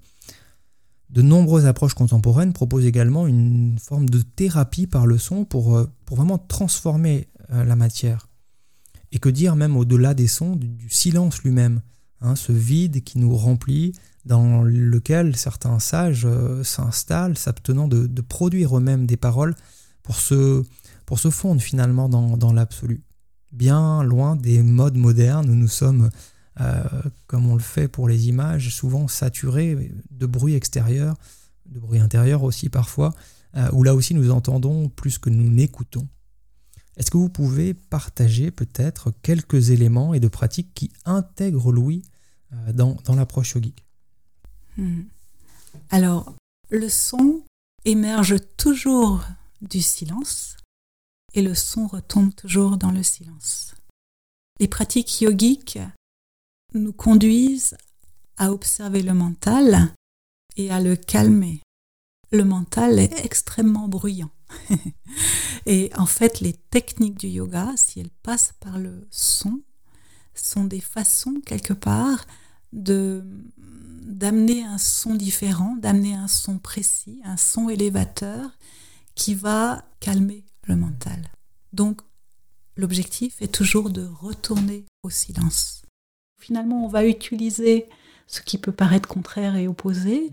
De nombreuses approches contemporaines proposent également une forme de thérapie par le son pour, euh, pour vraiment transformer euh, la matière. Et que dire même au-delà des sons, du, silence lui-même, hein, ce vide qui nous remplit, dans lequel certains sages euh, s'installent, s'abtenant de, produire eux-mêmes des paroles pour se, pour se fondre finalement dans, dans l'absolu. Bien loin des modes modernes où nous sommes euh, comme on le fait pour les images, souvent saturées de bruit extérieur, de bruit intérieur aussi parfois, euh, où là aussi nous entendons plus que nous n'écoutons. Est-ce que vous pouvez partager peut-être quelques éléments et de pratiques qui intègrent Louis euh, dans, dans l'approche yogique? Hmm. Alors, le son émerge toujours du silence et le son retombe toujours dans le silence. Les pratiques yogiques nous conduisent à observer le mental et à le calmer. Le mental est extrêmement bruyant. et en fait, les techniques du yoga, si elles passent par le son, sont des façons quelque part de d'amener un son différent, d'amener un son précis, un son élévateur qui va calmer le mental. Donc l'objectif est toujours de retourner au silence. Finalement, on va utiliser ce qui peut paraître contraire et opposé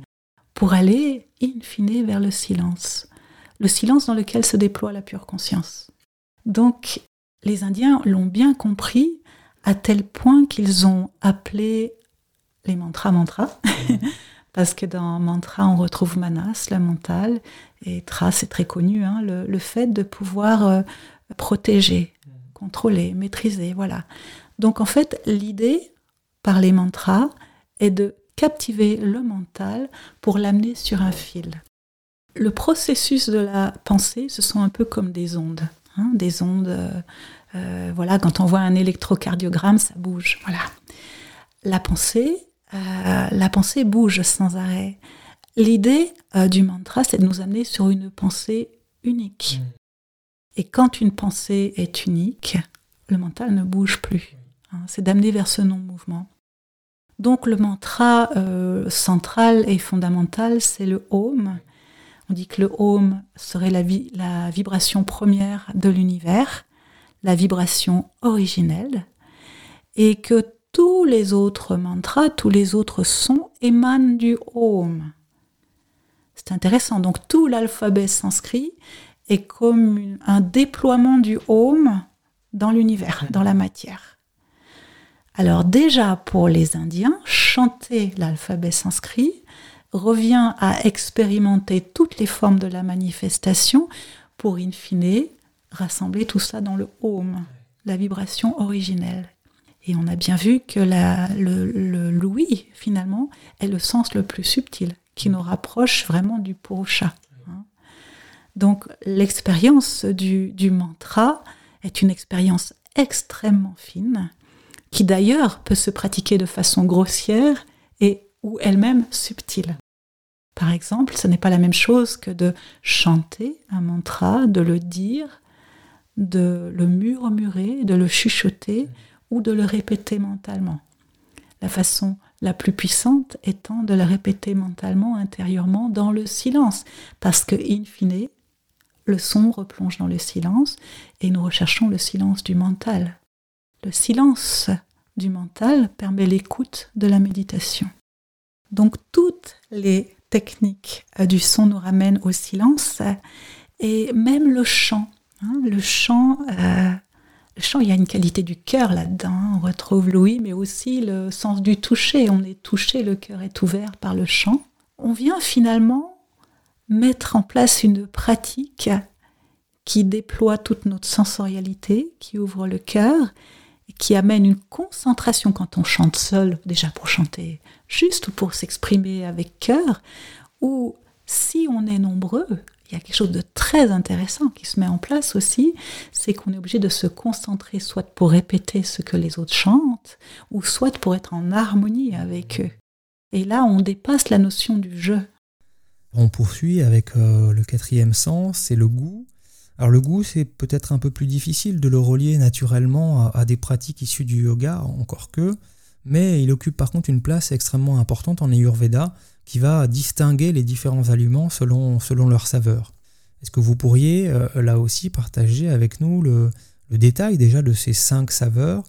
pour aller, in fine, vers le silence. Le silence dans lequel se déploie la pure conscience. Donc, les Indiens l'ont bien compris à tel point qu'ils ont appelé les mantras mantras. Parce que dans mantra, on retrouve manas, la mentale, et tra, c'est très connu, hein, le, fait de pouvoir euh, protéger, contrôler, maîtriser, voilà. Donc en fait, l'idée, par les mantras est de captiver le mental pour l'amener sur un fil. Le processus de la pensée, ce sont un peu comme des ondes. Hein, des ondes, euh, euh, voilà, quand on voit un électrocardiogramme, ça bouge. Voilà. La pensée, euh, la pensée bouge sans arrêt. L'idée du mantra, c'est de nous amener sur une pensée unique. Mm. Et quand une pensée est unique, le mental ne bouge plus. Hein, c'est d'amener vers ce non-mouvement. Donc le mantra euh, central et fondamental, c'est le Om. On dit que le Om serait la, vibration première de l'univers, la vibration originelle, et que tous les autres mantras, tous les autres sons émanent du Om. C'est intéressant. Donc tout l'alphabet sanskrit est comme un déploiement du Om dans l'univers, dans la matière. Alors déjà pour les Indiens, chanter l'alphabet sanskrit revient à expérimenter toutes les formes de la manifestation pour in fine rassembler tout ça dans le home, la vibration originelle. Et on a bien vu que le, le louis, finalement, est le sens le plus subtil, qui nous rapproche vraiment du purusha. Hein. Donc l'expérience du, du mantra est une expérience extrêmement fine qui d'ailleurs peut se pratiquer de façon grossière et ou elle-même subtile. Par exemple, ce n'est pas la même chose que de chanter un mantra, de le dire, de le murmurer, de le chuchoter ou de le répéter mentalement. La façon la plus puissante étant de le répéter mentalement, intérieurement, dans le silence, parce que, in fine, le son replonge dans le silence et nous recherchons le silence du mental. Le silence du mental permet l'écoute de la méditation. Donc toutes les techniques du son nous ramènent au silence et même le chant. Hein, le chant, euh, le chant, il y a une qualité du cœur là-dedans. On retrouve l'ouïe, mais aussi le sens du toucher. On est touché, le cœur est ouvert par le chant. On vient finalement mettre en place une pratique qui déploie toute notre sensorialité, qui ouvre le cœur, qui amène une concentration quand on chante seul, déjà pour chanter juste ou pour s'exprimer avec cœur, ou si on est nombreux, il y a quelque chose de très intéressant qui se met en place aussi, c'est qu'on est obligé de se concentrer soit pour répéter ce que les autres chantent, ou soit pour être en harmonie avec eux. Et là, on dépasse la notion du jeu. On poursuit avec euh, le quatrième sens, c'est le goût. Alors le goût, c'est peut-être un peu plus difficile de le relier naturellement à, des pratiques issues du yoga, encore que, mais il occupe par contre une place extrêmement importante en Ayurveda qui va distinguer les différents aliments selon, selon leur saveur. Est-ce que vous pourriez euh, là aussi partager avec nous le, détail déjà de ces cinq saveurs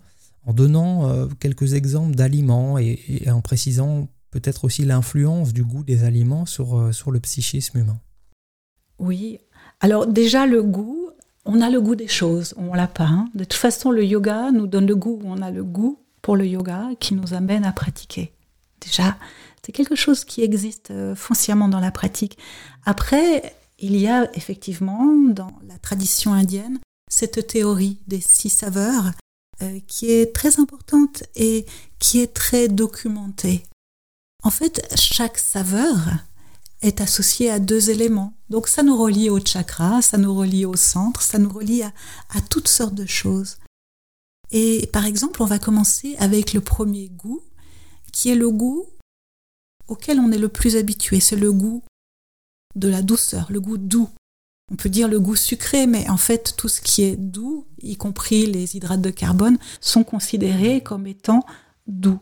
en donnant euh, quelques exemples d'aliments et, en précisant peut-être aussi l'influence du goût des aliments sur, euh, sur le psychisme humain? Oui, alors déjà le goût, on a le goût des choses, on l'a pas. Hein. De toute façon, le yoga nous donne le goût, on a le goût pour le yoga qui nous amène à pratiquer. Déjà, c'est quelque chose qui existe euh, foncièrement dans la pratique. Après, il y a effectivement dans la tradition indienne cette théorie des six saveurs euh, qui est très importante et qui est très documentée. En fait, chaque saveur est associé à deux éléments. Donc ça nous relie au chakra, ça nous relie au centre, ça nous relie à, toutes sortes de choses. Et par exemple, on va commencer avec le premier goût, qui est le goût auquel on est le plus habitué. C'est le goût de la douceur, le goût doux. On peut dire le goût sucré, mais en fait, tout ce qui est doux, y compris les hydrates de carbone, sont considérés comme étant doux.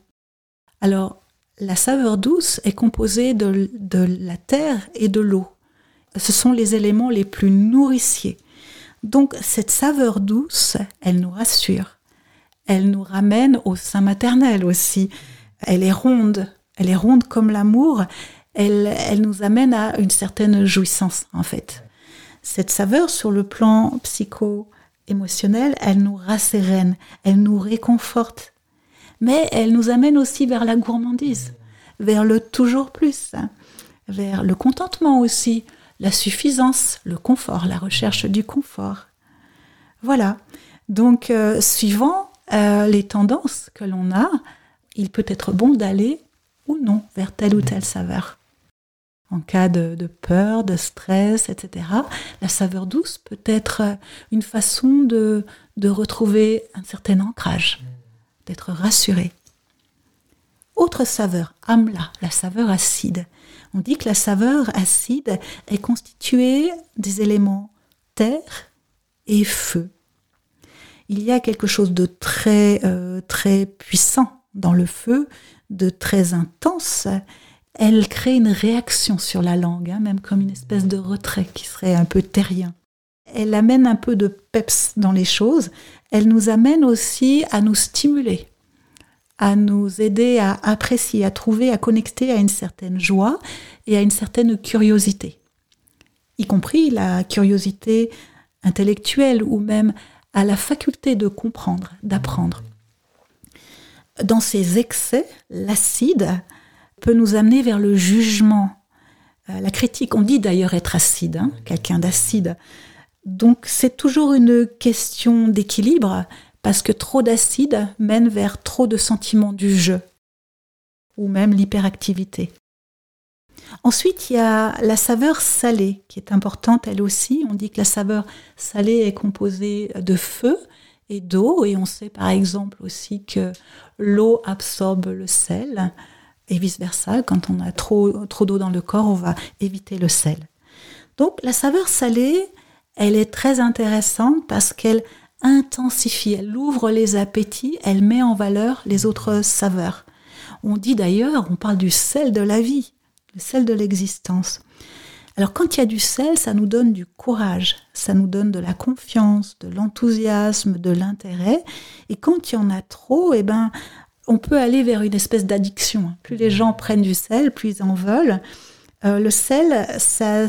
Alors, la saveur douce est composée de, la terre et de l'eau. Ce sont les éléments les plus nourriciers. Donc cette saveur douce, elle nous rassure. Elle nous ramène au sein maternel aussi. Elle est ronde. Elle est ronde comme l'amour. Elle, elle nous amène à une certaine jouissance en fait. Cette saveur sur le plan psycho-émotionnel, elle nous rassérène, elle nous réconforte, mais elle nous amène aussi vers la gourmandise, vers le toujours plus, vers le contentement aussi, la suffisance, le confort, la recherche du confort. Voilà. Donc, euh, suivant euh, les tendances que l'on a, il peut être bon d'aller ou non vers telle ou telle saveur. En cas de, peur, de stress, etc., la saveur douce peut être une façon de retrouver un certain ancrage d'être rassuré. Autre saveur, amla, la saveur acide. On dit que la saveur acide est constituée des éléments terre et feu. Il y a quelque chose de très, euh, très puissant dans le feu, de très intense. Elle crée une réaction sur la langue, hein, même comme une espèce de retrait qui serait un peu terrien. Elle amène un peu de peps dans les choses elle nous amène aussi à nous stimuler, à nous aider à apprécier, à trouver, à connecter à une certaine joie et à une certaine curiosité, y compris la curiosité intellectuelle ou même à la faculté de comprendre, d'apprendre. Dans ces excès, l'acide peut nous amener vers le jugement, euh, la critique. On dit d'ailleurs être acide, hein, quelqu'un d'acide. Donc c'est toujours une question d'équilibre parce que trop d'acide mène vers trop de sentiments du jeu ou même l'hyperactivité. Ensuite, il y a la saveur salée qui est importante elle aussi. On dit que la saveur salée est composée de feu et d'eau. Et on sait par exemple aussi que l'eau absorbe le sel et vice-versa. Quand on a trop, trop d'eau dans le corps, on va éviter le sel. Donc la saveur salée, elle est très intéressante parce qu'elle intensifie, elle ouvre les appétits, elle met en valeur les autres saveurs. On dit d'ailleurs, on parle du sel de la vie, le sel de l'existence. Alors quand il y a du sel, ça nous donne du courage, ça nous donne de la confiance, de l'enthousiasme, de l'intérêt. Et quand il y en a trop, eh ben, on peut aller vers une espèce d'addiction. Plus les gens prennent du sel, plus ils en veulent. Euh, le sel, ça,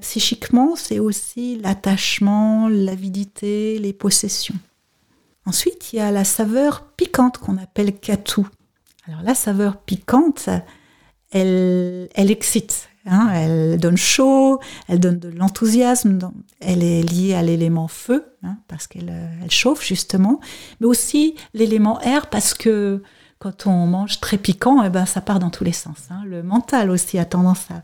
psychiquement, c'est aussi l'attachement, l'avidité, les possessions. Ensuite, il y a la saveur piquante qu'on appelle katou. Alors la saveur piquante, elle, elle excite, hein. elle donne chaud, elle donne de l'enthousiasme, elle est liée à l'élément feu, hein, parce qu'elle elle chauffe justement, mais aussi l'élément air, parce que quand on mange très piquant, eh ben, ça part dans tous les sens. Hein. Le mental aussi a tendance à,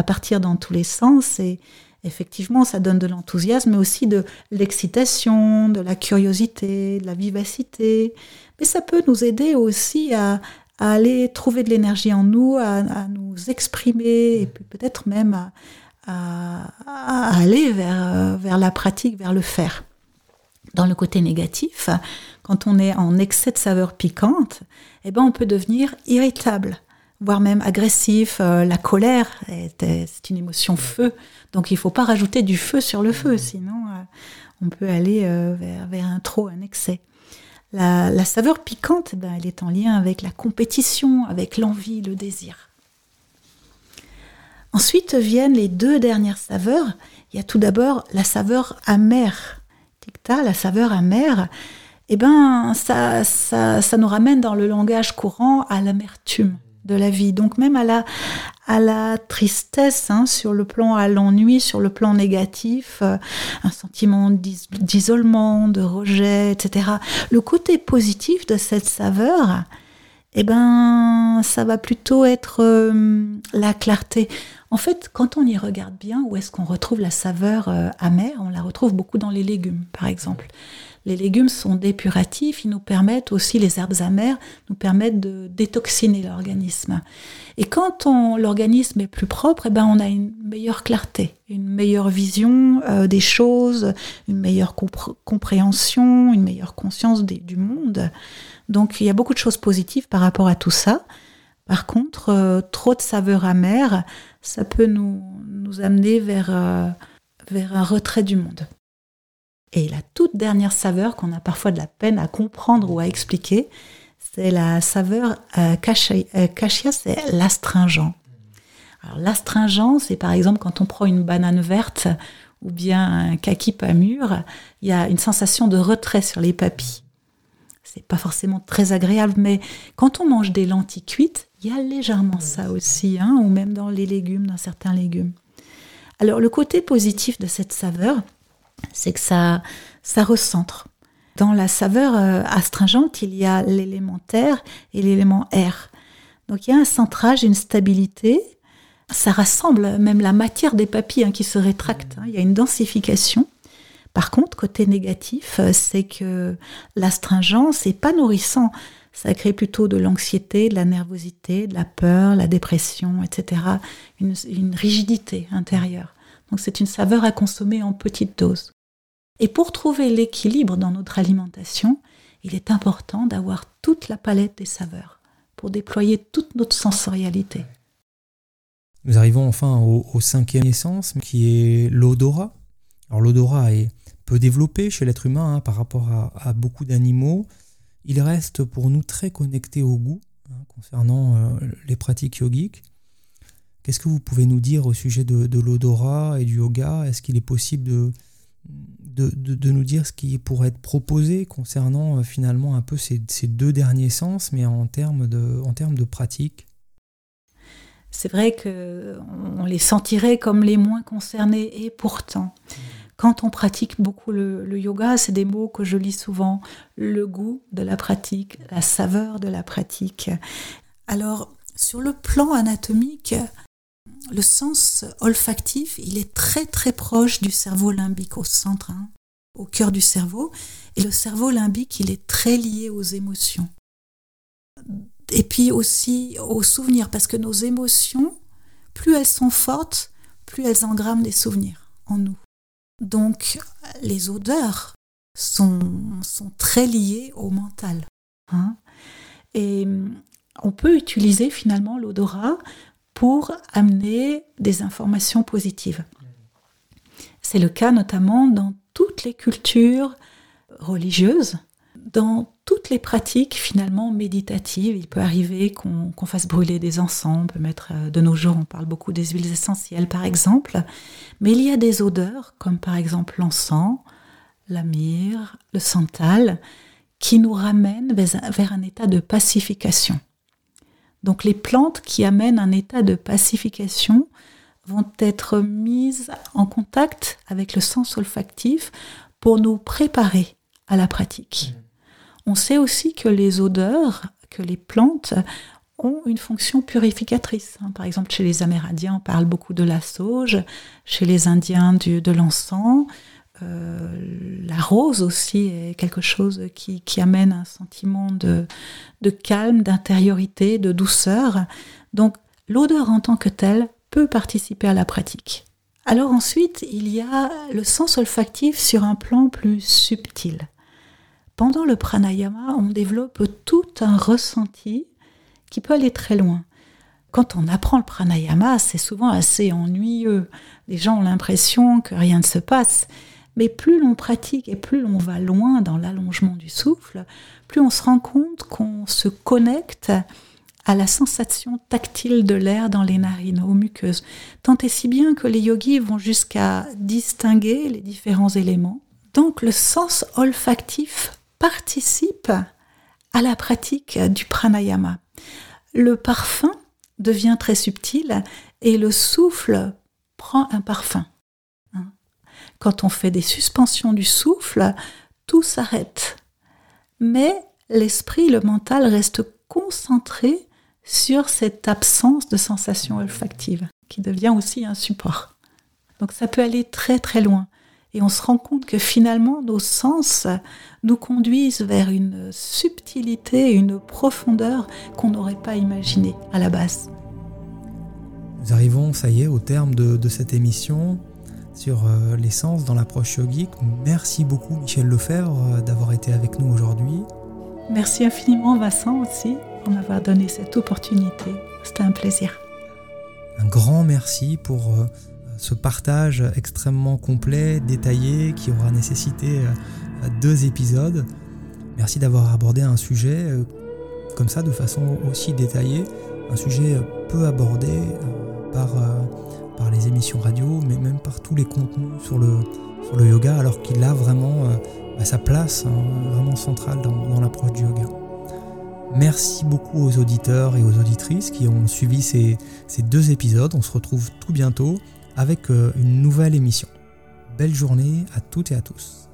à, partir dans tous les sens et effectivement, ça donne de l'enthousiasme, mais aussi de l'excitation, de la curiosité, de la vivacité. Mais ça peut nous aider aussi à, à aller trouver de l'énergie en nous, à, nous exprimer et peut-être même à, à, aller vers, vers la pratique, vers le faire. Dans le côté négatif, quand on est en excès de saveur piquante, eh ben on peut devenir irritable, voire même agressif. Euh, la colère, c'est une émotion feu, donc il ne faut pas rajouter du feu sur le feu, sinon euh, on peut aller euh, vers, un trop, un excès. La, saveur piquante, eh ben, elle est en lien avec la compétition, avec l'envie, le désir. Ensuite viennent les deux dernières saveurs. Il y a tout d'abord la saveur amère. Tikta, la saveur amère, eh ben, ça, ça, ça, nous ramène dans le langage courant à l'amertume de la vie, donc même à la, à la tristesse hein, sur le plan, à l'ennui sur le plan négatif, euh, un sentiment d'isolement, de rejet, etc. Le côté positif de cette saveur, eh ben, ça va plutôt être euh, la clarté. En fait, quand on y regarde bien, où est-ce qu'on retrouve la saveur euh, amère On la retrouve beaucoup dans les légumes, par exemple. Les légumes sont dépuratifs, ils nous permettent aussi, les herbes amères, nous permettent de détoxiner l'organisme. Et quand l'organisme est plus propre, eh ben on a une meilleure clarté, une meilleure vision euh, des choses, une meilleure compréhension, une meilleure conscience du monde. Donc il y a beaucoup de choses positives par rapport à tout ça. Par contre, euh, trop de saveurs amères, ça peut nous, amener euh, vers un retrait du monde. Et la toute dernière saveur qu'on a parfois de la peine à comprendre ou à expliquer, c'est la saveur euh, cachia, euh, c'est l'astringent. Alors l'astringent, c'est par exemple quand on prend une banane verte ou bien un kaki pas mûr, il y a une sensation de retrait sur les papilles. C'est pas forcément très agréable, mais quand on mange des lentilles cuites, il y a légèrement ça aussi, hein, ou même dans les légumes, dans certains légumes. Alors le côté positif de cette saveur, c'est que ça, ça recentre. Dans la saveur euh, astringente, il y a l'élément terre et l'élément air. Donc il y a un centrage, une stabilité. Ça rassemble même la matière des papilles hein, qui se rétractent. Hein. Il y a une densification. Par contre, côté négatif, euh, c'est que l'astringence n'est pas nourrissant. Ça crée plutôt de l'anxiété, de la nervosité, de la peur, la dépression, etc. une rigidité intérieure. Donc c'est une saveur à consommer en petite dose. Et pour trouver l'équilibre dans notre alimentation, il est important d'avoir toute la palette des saveurs pour déployer toute notre sensorialité. Nous arrivons enfin au, cinquième essence qui est l'odorat. Alors l'odorat est peu développé chez l'être humain hein, par rapport à, beaucoup d'animaux. Il reste pour nous très connecté au goût hein, concernant euh, les pratiques yogiques. Qu'est-ce que vous pouvez nous dire au sujet de, l'odorat et du yoga? Est-ce qu'il est possible de, de, nous dire ce qui pourrait être proposé concernant euh, finalement un peu ces, deux derniers sens, mais en termes de, en termes de pratique? C'est vrai qu'on les sentirait comme les moins concernés, et pourtant, quand on pratique beaucoup le yoga, c'est des mots que je lis souvent, le goût de la pratique, la saveur de la pratique. Alors, sur le plan anatomique, le sens olfactif, il est très très proche du cerveau limbique au centre. Hein. au cœur du cerveau. Et le cerveau limbique, il est très lié aux émotions. Et puis aussi aux souvenirs, parce que nos émotions, plus elles sont fortes, plus elles engramment des souvenirs en nous. Donc les odeurs sont, sont très liées au mental. Hein. Et on peut utiliser finalement l'odorat pour amener des informations positives. C'est le cas notamment dans toutes les cultures religieuses, dans toutes les pratiques finalement méditatives. Il peut arriver qu'on fasse brûler des encens, on peut mettre euh, de nos jours, on parle beaucoup des huiles essentielles par exemple, mais il y a des odeurs comme par exemple l'encens, la myrrhe, le santal, qui nous ramènent vers un état de pacification. Donc les plantes qui amènent un état de pacification vont être mises en contact avec le sens olfactif pour nous préparer à la pratique. Mmh. On sait aussi que les odeurs, que les plantes ont une fonction purificatrice. Hein. Par exemple, chez les Amérindiens, on parle beaucoup de la sauge, chez les Indiens de l'encens. Euh, la rose aussi est quelque chose qui, amène un sentiment de, de calme, d'intériorité, de douceur. Donc l'odeur en tant que telle peut participer à la pratique. Alors ensuite, il y a le sens olfactif sur un plan plus subtil. Pendant le pranayama, on développe tout un ressenti qui peut aller très loin. Quand on apprend le pranayama, c'est souvent assez ennuyeux. Les gens ont l'impression que rien ne se passe. Mais plus l'on pratique et plus l'on va loin dans l'allongement du souffle, plus on se rend compte qu'on se connecte à la sensation tactile de l'air dans les narines, aux muqueuses. Tant et si bien que les yogis vont jusqu'à distinguer les différents éléments. Donc le sens olfactif participe à la pratique du pranayama. Le parfum devient très subtil et le souffle prend un parfum. Quand on fait des suspensions du souffle, tout s'arrête. Mais l'esprit, le mental reste concentré sur cette absence de sensation olfactive, qui devient aussi un support. Donc ça peut aller très très loin. Et on se rend compte que finalement, nos sens nous conduisent vers une subtilité, une profondeur qu'on n'aurait pas imaginée à la base. Nous arrivons, ça y est, au terme de, cette émission sur euh, l'essence dans l'approche yogique. Merci beaucoup Michel Lefebvre euh, d'avoir été avec nous aujourd'hui. Merci infiniment Vincent aussi pour m'avoir donné cette opportunité. C'était un plaisir. Un grand merci pour euh, ce partage extrêmement complet, détaillé, qui aura nécessité deux épisodes. Merci d'avoir abordé un sujet comme ça de façon aussi détaillée, un sujet peu abordé par, par les émissions radio, mais même par tous les contenus sur le, sur le yoga, alors qu'il a vraiment bah, sa place hein, vraiment centrale dans, l'approche du yoga. Merci beaucoup aux auditeurs et aux auditrices qui ont suivi ces, deux épisodes. On se retrouve tout bientôt avec euh, une nouvelle émission. Belle journée à toutes et à tous.